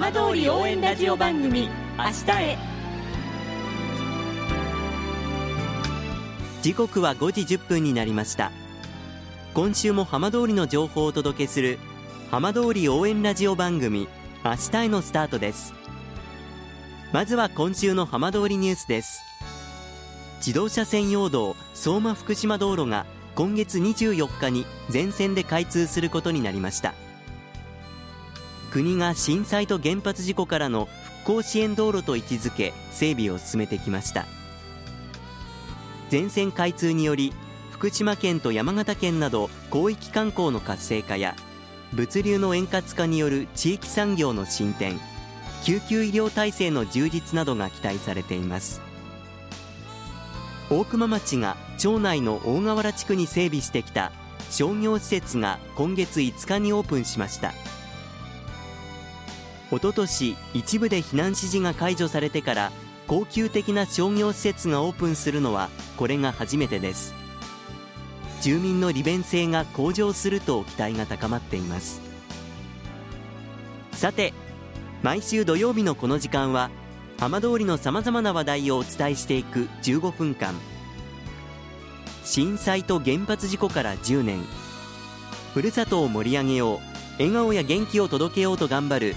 浜通り応援ラジオ番組明日へ。時刻は5時10分になりました。今週も浜通りの情報をお届けする浜通り応援ラジオ番組明日へのスタートです。まずは今週の浜通りニュースです。自動車専用道相馬福島道路が今月24日に全線で開通することになりました。国が震災と原発事故からの復興支援道路と位置づけ整備を進めてきました。全線開通により福島県と山形県など広域観光の活性化や物流の円滑化による地域産業の進展救急医療体制の充実などが期待されています。大熊町が町内の大河原地区に整備してきた商業施設が今月5日にオープンしました。おととし一部で避難指示が解除されてから高級的な商業施設がオープンするのはこれが初めてです。住民の利便性が向上すると期待が高まっています。さて毎週土曜日のこの時間は浜通りのさまざまな話題をお伝えしていく15分間。震災と原発事故から10年。ふるさとを盛り上げよう。笑顔や元気を届けようと頑張る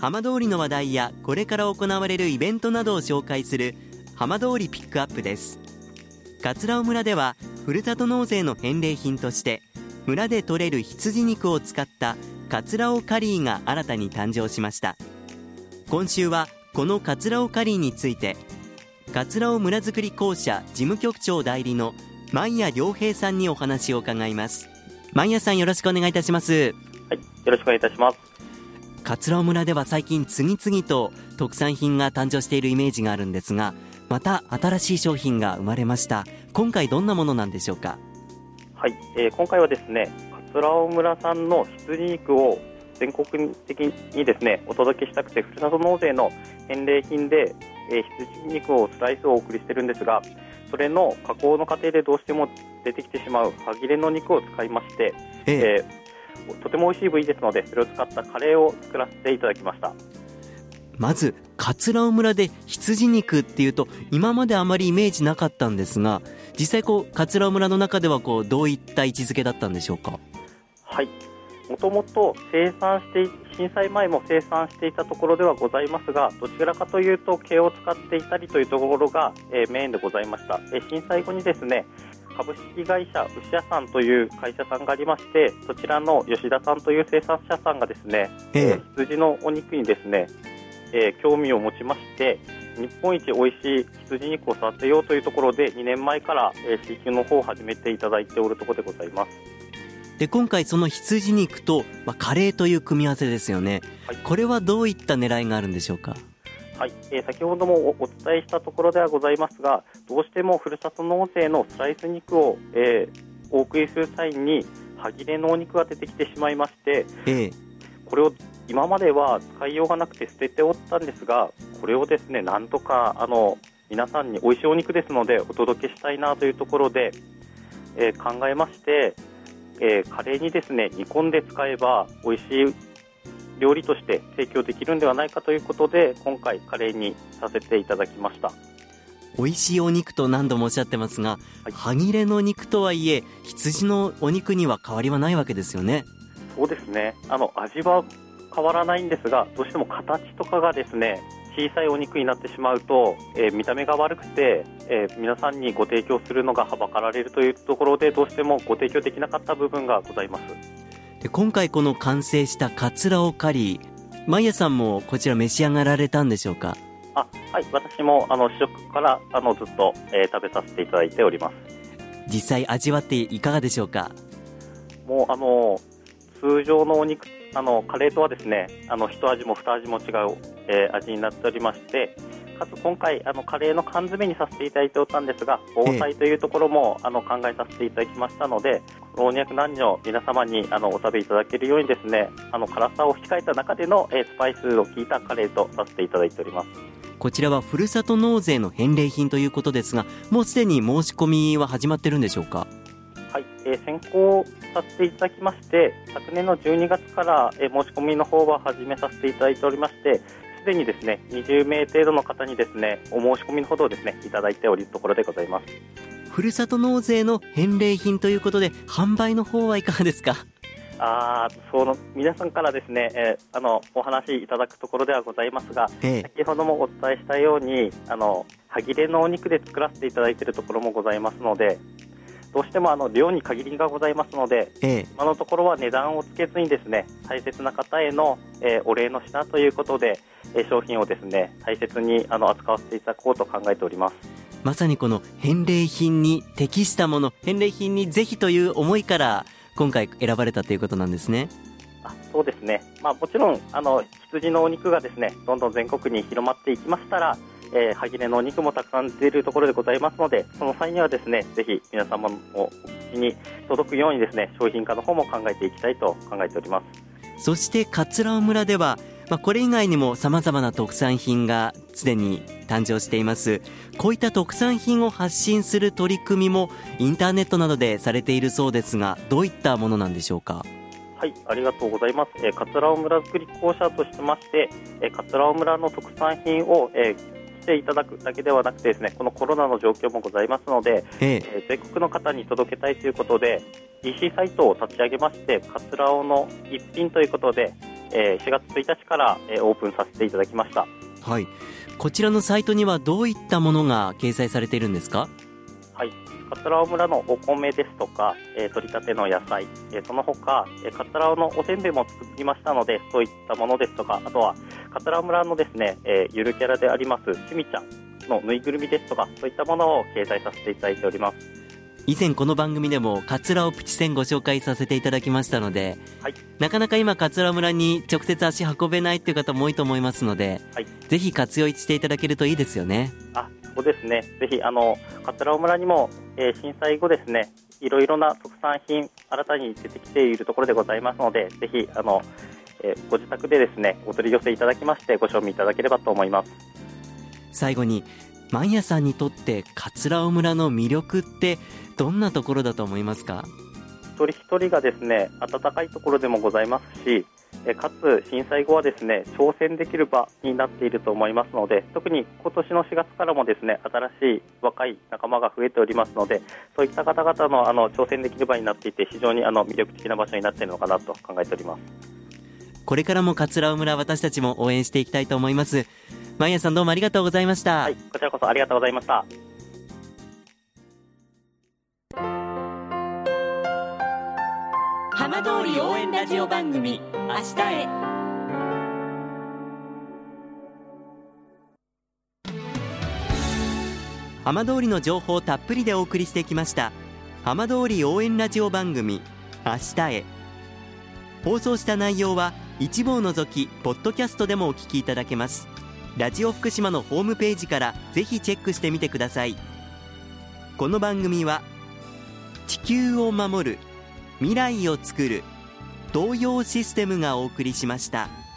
浜通りの話題やこれから行われるイベントなどを紹介する浜通りピックアップです。桂尾村ではふるさと納税の返礼品として村で採れる羊肉を使った桂尾カリーが新たに誕生しました。今週はこの桂尾カリーについて桂尾村づくり公社事務局長代理の万谷良平さんにお話を伺います。万谷さんよろしくお願いいたします。はい、よろしくお願いいたします。桂尾村では最近次々と特産品が誕生しているイメージがあるんですがまた新しい商品が生まれました。今回どんなものなんでしょうか？はい、えー、今回はですね桂尾村産の羊肉を全国的にですねお届けしたくてふるさと納税の返礼品で、えー、羊肉をスライスをお送りしてるんですがそれの加工の過程でどうしても出てきてしまう歯切れの肉を使いまして、ええ。えー、とても美味しい部位ですのでそれを使ったカレーを作らせていただきました。まず桂尾村で羊肉っていうと今まであまりイメージなかったんですが実際こう桂尾村の中ではこうどういった位置づけだったんでしょうか？はい。もともと生産して震災前も生産していたところではございますがどちらかというと毛を使っていたりというところが、えー、メインでございました、えー、震災後にですね株式会社牛屋さんという会社さんがありましてそちらの吉田さんという生産者さんがですね、えー、羊のお肉にですね、えー、興味を持ちまして日本一美味しい羊肉を育てようというところで2年前から、えー、飼育の方を始めていただいておるところでございます。で今回その羊肉と、まあ、カレーという組み合わせですよね、はい、これはどういった狙いがあるんでしょうか？はい、えー、先ほどもお伝えしたところではございますがどうしてもふるさと納税のスライス肉を、えー、お送りする際に歯切れのお肉が出てきてしまいまして、えー、これを今までは使いようがなくて捨てておったんですがこれをですねなんとかあの皆さんに美味しいお肉ですのでお届けしたいなというところで、えー、考えましてえー、カレーにですね煮込んで使えば美味しい料理として提供できるんではないかということで今回カレーにさせていただきました。美味しいお肉と何度もおっしゃってますが、はい、歯切れの肉とはいえ羊のお肉には変わりはないわけですよね。そうですね。あの味は変わらないんですがどうしても形とかがですね小さいお肉になってしまうと、えー、見た目が悪くて、えー、皆さんにご提供するのがはばかられるというところでどうしてもご提供できなかった部分がございます。で今回この完成したカツラオカリーマイヤさんもこちら召し上がられたんでしょうか？あはい私もあの試食からあのずっと、えー、食べさせていただいております。実際味わっていかがでしょうか？もうあの通常のお肉あのカレーとはですねあの一味も二味も違う、えー、味になっておりましてかつ今回あのカレーの缶詰にさせていただいておったんですが防災というところも、あの考えさせていただきましたので老若男女皆様にあのお食べいただけるようにですねあの辛さを控えた中での、えースパイスを効いたカレーとさせていただいております。こちらはふるさと納税の返礼品ということですがもうすでに申し込みは始まってるんでしょうか？はい、えー先行させていただきまして昨年の12月から、えー申し込みの方は始めさせていただいておりましてすでにですね20名程度の方にですねお申し込みのほどをですねいただいておりるところでございます。ふるさと納税の返礼品ということで販売の方はいかがですか？あーその皆さんからですね、えーあのお話しいただくところではございますがええ。先ほどもお伝えしたようにあの歯切れのお肉で作らせていただいているところもございますのでどうしてもあの量に限りがございますのでええ。今のところは値段をつけずにですね大切な方への、えーお礼の品ということで、えー商品をですね大切にあの扱わせていただこうと考えております。まさにこの返礼品に適したもの返礼品にぜひという思いから今回選ばれたということなんですね。あそうですね、まあ、もちろんあの羊のお肉がですねどんどん全国に広まっていきましたら、えー歯切れのお肉もたくさん出るところでございますのでその際にはですねぜひ皆様のお口に届くようにですね商品化の方も考えていきたいと考えております。そして桂尾村では、まあ、これ以外にも様々な特産品がすでに誕生しています。こういった特産品を発信する取り組みもインターネットなどでされているそうですがどういったものなんでしょうか？はい、ありがとうございます。えー、桂尾村づくり公社としてまして、えー、桂尾村の特産品を、えー来ていただくだけではなくてですね、このコロナの状況もございますので、ええ。えー全国の方に届けたいということで、EC サイトを立ち上げまして、桂尾の一品ということで、えー4月1日から、えーオープンさせていただきました。はいこちらのサイトにはどういったものが掲載されているんですか？はい、桂尾村のお米ですとか、えー取り立ての野菜、えーその他、えー桂尾のおせんべいも作りましたので、そういったものですとか、あとは桂尾村のですね、えーゆるキャラでありますしみちゃんのぬいぐるみですとか、そういったものを掲載させていただいております。以前この番組でも桂尾プチセンご紹介させていただきましたので、はい。なかなか今桂尾村に直接足運べないっていう方も多いと思いますので、はい。ぜひ活用していただけるといいですよね。あそうですね、ぜひあの桂尾村にも、えー震災後ですね、いろいろな特産品、新たに出てきているところでございますので、ぜひあの、えーご自宅でですね、お取り寄せいただきまして、ご賞味いただければと思います。最後にマンヤさんにとって桂尾村の魅力ってどんなところだと思いますか？一人一人がですね暖かいところでもございますしえかつ震災後はですね挑戦できる場になっていると思いますので特に今年の4月からもですね新しい若い仲間が増えておりますのでそういった方々のあの挑戦できる場になっていて非常にあの魅力的な場所になっているのかなと考えております。これからも桂尾村私たちも応援していきたいと思いますマンヤさんどうもありがとうございました、はいこちらこそありがとうございました。浜通り応援ラジオ番組「明日へ」浜通りの情報をたっぷりでお送りしてきました浜通り応援ラジオ番組明日へ。放送した内容は一部を除きポッドキャストでもお聞きいただけますラジオ福島のホームページからぜひチェックしてみてくださいこの番組は地球を守る未来をつくる東洋システムがお送りしました。